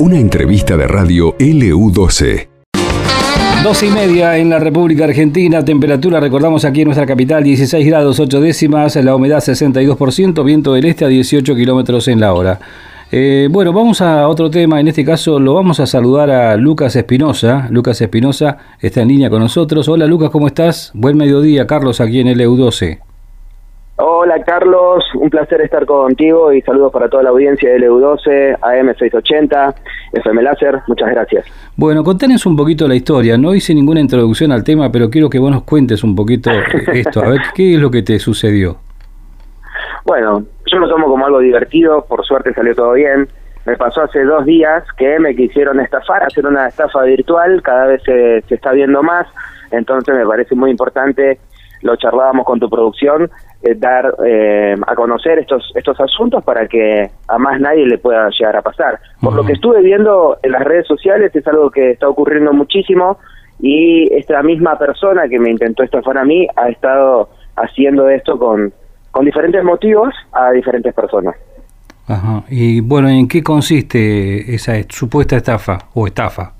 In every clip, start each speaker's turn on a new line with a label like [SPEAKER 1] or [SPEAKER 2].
[SPEAKER 1] Una entrevista de radio LU12.
[SPEAKER 2] Dos y media en la República Argentina, temperatura, recordamos aquí en nuestra capital, 16 grados 8 décimas, la humedad 62%, viento del este a 18 kilómetros en la hora. Eh, bueno, vamos a otro tema, en este caso lo vamos a saludar a Lucas Espinosa. Lucas Espinosa está en línea con nosotros. Hola Lucas, ¿cómo estás? Buen mediodía, Carlos, aquí en LU12.
[SPEAKER 3] Hola Carlos, un placer estar contigo y saludos para toda la audiencia de LU12, AM680, FM Láser, muchas gracias.
[SPEAKER 2] Bueno, contanos un poquito la historia, no hice ninguna introducción al tema, pero quiero que vos nos cuentes un poquito esto, a ver qué es lo que te sucedió.
[SPEAKER 3] Bueno, yo lo tomo como algo divertido, por suerte salió todo bien. Me pasó hace dos días que me quisieron estafar, hacer una estafa virtual, cada vez se, se está viendo más, entonces me parece muy importante lo charlábamos con tu producción, eh, dar eh, a conocer estos estos asuntos para que a más nadie le pueda llegar a pasar. Por lo que estuve viendo en las redes sociales es algo que está ocurriendo muchísimo y esta misma persona que me intentó estafar a mí ha estado haciendo esto con, con diferentes motivos a diferentes personas.
[SPEAKER 2] Ajá. Y bueno, ¿en qué consiste esa supuesta estafa o estafa?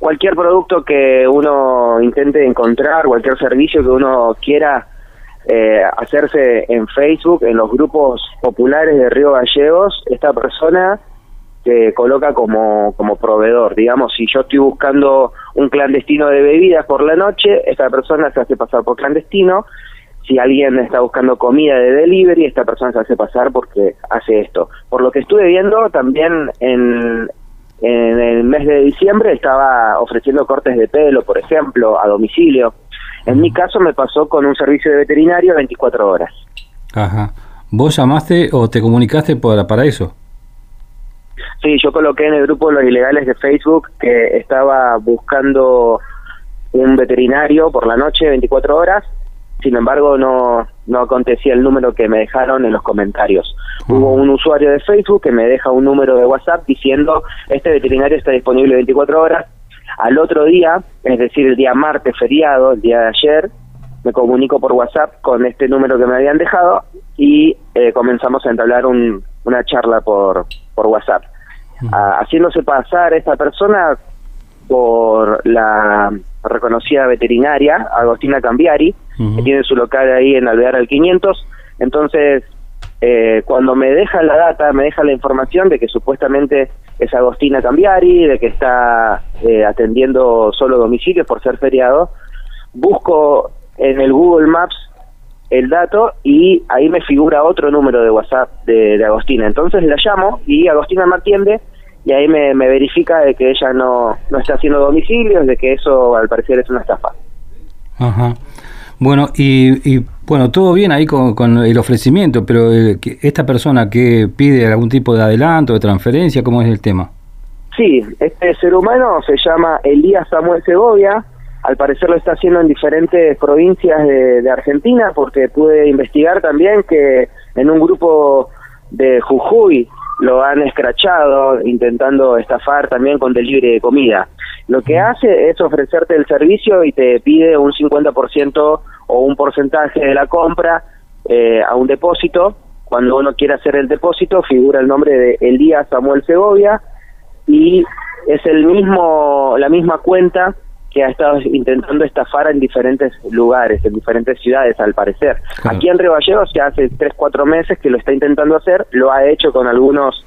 [SPEAKER 3] Cualquier producto que uno intente encontrar, cualquier servicio que uno quiera eh, hacerse en Facebook, en los grupos populares de Río Gallegos, esta persona te coloca como, como proveedor. Digamos, si yo estoy buscando un clandestino de bebidas por la noche, esta persona se hace pasar por clandestino. Si alguien está buscando comida de delivery, esta persona se hace pasar porque hace esto. Por lo que estuve viendo, también en, en el mes de diciembre estaba ofreciendo cortes de pelo, por ejemplo, a domicilio. En mi caso me pasó con un servicio de veterinario 24 horas.
[SPEAKER 2] Ajá. ¿Vos llamaste o te comunicaste para, para eso?
[SPEAKER 3] Sí, yo coloqué en el grupo de los ilegales de Facebook que estaba buscando un veterinario por la noche 24 horas sin embargo no, no acontecía el número que me dejaron en los comentarios. Hubo un usuario de Facebook que me deja un número de WhatsApp diciendo este veterinario está disponible 24 horas. Al otro día, es decir, el día martes feriado, el día de ayer, me comunico por WhatsApp con este número que me habían dejado y eh, comenzamos a entablar un, una charla por, por WhatsApp. Ah, haciéndose pasar esta persona por la reconocida veterinaria, Agostina Cambiari, que tiene su local ahí en Alvear al 500. Entonces, eh, cuando me deja la data, me deja la información de que supuestamente es Agostina Cambiari, de que está eh, atendiendo solo domicilios por ser feriado, busco en el Google Maps el dato y ahí me figura otro número de WhatsApp de, de Agostina. Entonces la llamo y Agostina me atiende y ahí me, verifica de que ella no, no está haciendo domicilios, de que eso al parecer es una estafa.
[SPEAKER 2] Ajá. Bueno, y, y bueno, todo bien ahí con, con el ofrecimiento, pero eh, esta persona que pide algún tipo de adelanto, de transferencia, ¿cómo es el tema?
[SPEAKER 3] Sí, este ser humano se llama Elías Samuel Segovia, al parecer lo está haciendo en diferentes provincias de, de Argentina, porque pude investigar también que en un grupo de Jujuy lo han escrachado intentando estafar también con delivery de comida. Lo que hace es ofrecerte el servicio y te pide un 50% o un porcentaje de la compra eh, a un depósito. Cuando uno quiere hacer el depósito figura el nombre de Elías Samuel Segovia y es el mismo la misma cuenta que ha estado intentando estafar en diferentes lugares, en diferentes ciudades, al parecer. Aquí en Río Gallegos hace tres, cuatro meses que lo está intentando hacer, lo ha hecho con algunos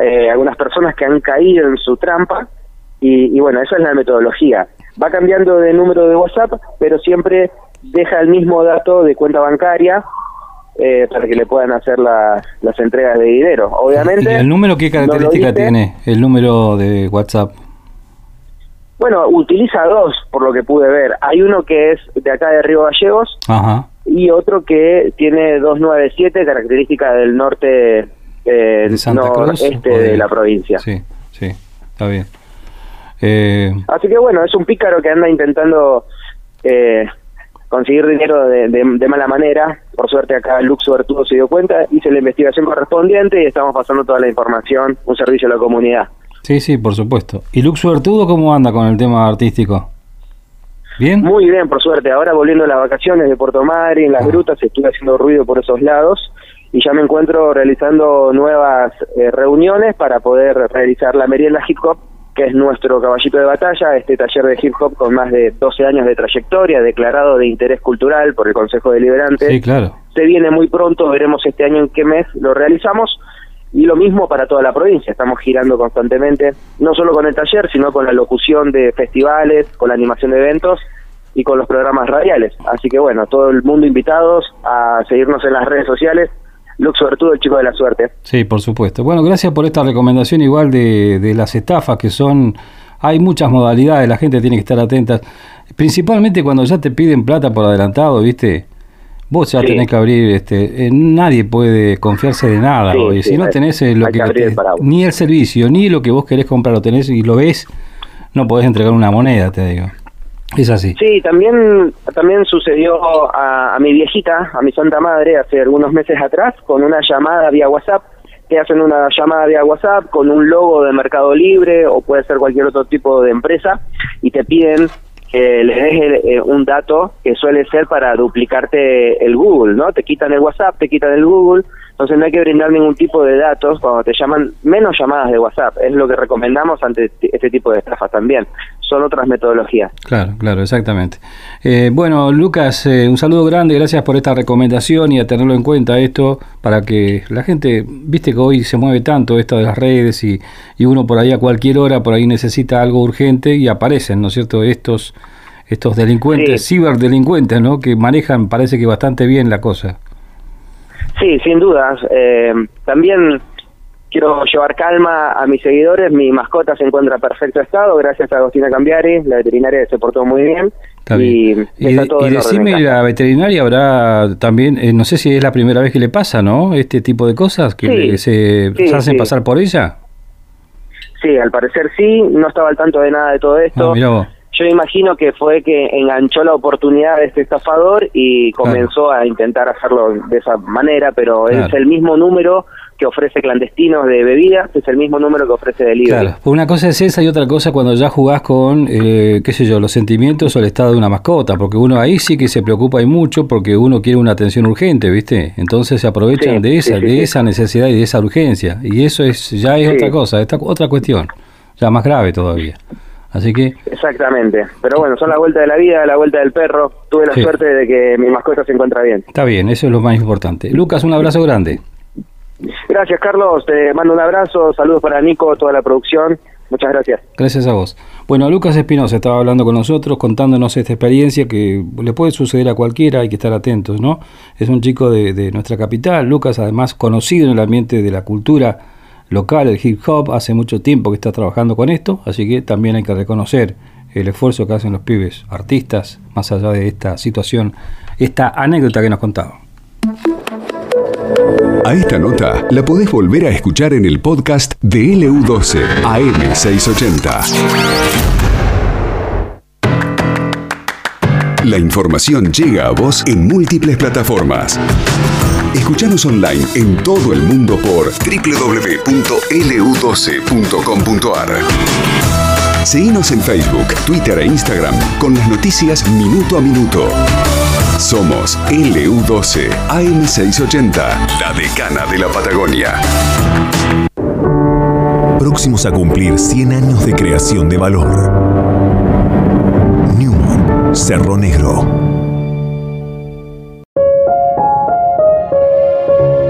[SPEAKER 3] eh, algunas personas que han caído en su trampa, y, bueno, esa es la metodología. Va cambiando de número de WhatsApp, pero siempre deja el mismo dato de cuenta bancaria eh, para que le puedan hacer las entregas de dinero. Obviamente.
[SPEAKER 2] ¿Y el número qué característica tiene? El número de WhatsApp.
[SPEAKER 3] Bueno, utiliza dos, por lo que pude ver. Hay uno que es de acá de Río Gallegos y otro que tiene 297, característica del norte eh, ¿De Santa noreste de, la provincia.
[SPEAKER 2] Sí, sí, está bien. Eh,
[SPEAKER 3] Así que bueno, es un pícaro que anda intentando eh, conseguir dinero de, de, mala manera. Por suerte acá Luxo tuvo se dio cuenta, hice la investigación correspondiente y estamos pasando toda la información, un servicio a la comunidad.
[SPEAKER 2] Sí, sí, por supuesto. ¿Y Lux Vertudo cómo anda con el tema artístico? ¿Bien?
[SPEAKER 3] Muy bien, por suerte. Ahora volviendo a las vacaciones de Puerto Madre, en las ah. grutas, estuve haciendo ruido por esos lados y ya me encuentro realizando nuevas eh, reuniones para poder realizar la merienda hip hop, que es nuestro caballito de batalla, este taller de hip hop con más de 12 años de trayectoria, declarado de interés cultural por el Consejo Deliberante.
[SPEAKER 2] Sí, claro.
[SPEAKER 3] Se viene muy pronto, veremos este año en qué mes lo realizamos. Y lo mismo para toda la provincia, estamos girando constantemente, no solo con el taller, sino con la locución de festivales, con la animación de eventos y con los programas radiales. Así que bueno, todo el mundo invitados a seguirnos en las redes sociales. Lux, sobre el chico de la suerte.
[SPEAKER 2] Sí, por supuesto. Bueno, gracias por esta recomendación igual de, de las estafas que son... Hay muchas modalidades, la gente tiene que estar atenta. Principalmente cuando ya te piden plata por adelantado, ¿viste? Vos ya tenés que abrir, este, eh, nadie puede confiarse de nada. hoy. si no tenés eh, lo que, ni el servicio, ni lo que vos querés comprar, lo tenés y lo ves, no podés entregar una moneda, te digo. Es así.
[SPEAKER 3] Sí, también, también sucedió a, mi viejita, a mi santa madre, hace algunos meses atrás, con una llamada vía WhatsApp. Te hacen una llamada vía WhatsApp con un logo de Mercado Libre o puede ser cualquier otro tipo de empresa y te piden que le des eh, un dato que suele ser para duplicarte el Google, ¿no? Te quitan el WhatsApp, te quitan el Google, entonces no hay que brindar ningún tipo de datos cuando te llaman, menos llamadas de WhatsApp, es lo que recomendamos ante este tipo de estafas también, son otras metodologías.
[SPEAKER 2] Claro, claro, exactamente. Eh, bueno, Lucas, eh, un saludo grande, gracias por esta recomendación y a tenerlo en cuenta esto para que la gente, viste que hoy se mueve tanto esto de las redes y, y uno por ahí a cualquier hora, por ahí necesita algo urgente y aparecen, ¿no es cierto?, estos estos delincuentes, ciberdelincuentes, ¿no? Que manejan, parece que bastante bien la cosa.
[SPEAKER 3] Sí, sin dudas. Eh, también quiero llevar calma a mis seguidores. Mi mascota se encuentra en perfecto estado, gracias a Agostina Cambiari, la veterinaria se portó muy bien.
[SPEAKER 2] Y, decime, la veterinaria habrá también, eh, no sé si es la primera vez que le pasa, ¿no? Este tipo de cosas, que se, hacen pasar por ella.
[SPEAKER 3] Sí, al parecer sí, no estaba al tanto de nada de todo esto. Ah, yo imagino que fue que enganchó la oportunidad de este estafador y comenzó a intentar hacerlo de esa manera, pero es el mismo número que ofrece clandestinos de bebidas, es el mismo número que ofrece de libre. Claro,
[SPEAKER 2] una cosa es esa y otra cosa cuando ya jugás con, eh, qué sé yo, los sentimientos o el estado de una mascota, porque uno ahí sí que se preocupa y mucho porque uno quiere una atención urgente, ¿viste? Entonces se aprovechan de esa, de esa necesidad y de esa urgencia, y eso es ya es otra cosa, esta otra cuestión, ya más grave todavía. Así que...
[SPEAKER 3] Exactamente. Pero bueno, son la vuelta de la vida, la vuelta del perro. Tuve la suerte de que mi mascota se encuentra bien.
[SPEAKER 2] Está bien, eso es lo más importante. Lucas, un abrazo grande.
[SPEAKER 3] Gracias, Carlos. Te mando un abrazo. Saludos para Nico, toda la producción. Muchas gracias.
[SPEAKER 2] Gracias a vos. Bueno, Lucas Espinosa estaba hablando con nosotros, contándonos esta experiencia que le puede suceder a cualquiera, hay que estar atentos, ¿no? Es un chico de, de nuestra capital, Lucas además conocido en el ambiente de la cultura local, el hip hop, hace mucho tiempo que está trabajando con esto, así que también hay que reconocer el esfuerzo que hacen los pibes artistas, más allá de esta situación, esta anécdota que nos contaba.
[SPEAKER 1] A esta nota la podés volver a escuchar en el podcast de LU12 AM680. La información llega a vos en múltiples plataformas. Escuchanos online en todo el mundo por www.lu12.com.ar. Seguinos en Facebook, Twitter e Instagram con las noticias minuto a minuto. Somos LU12 AM680, la decana de la Patagonia. Próximos a cumplir 100 años de creación de valor. Newman, Cerro Negro.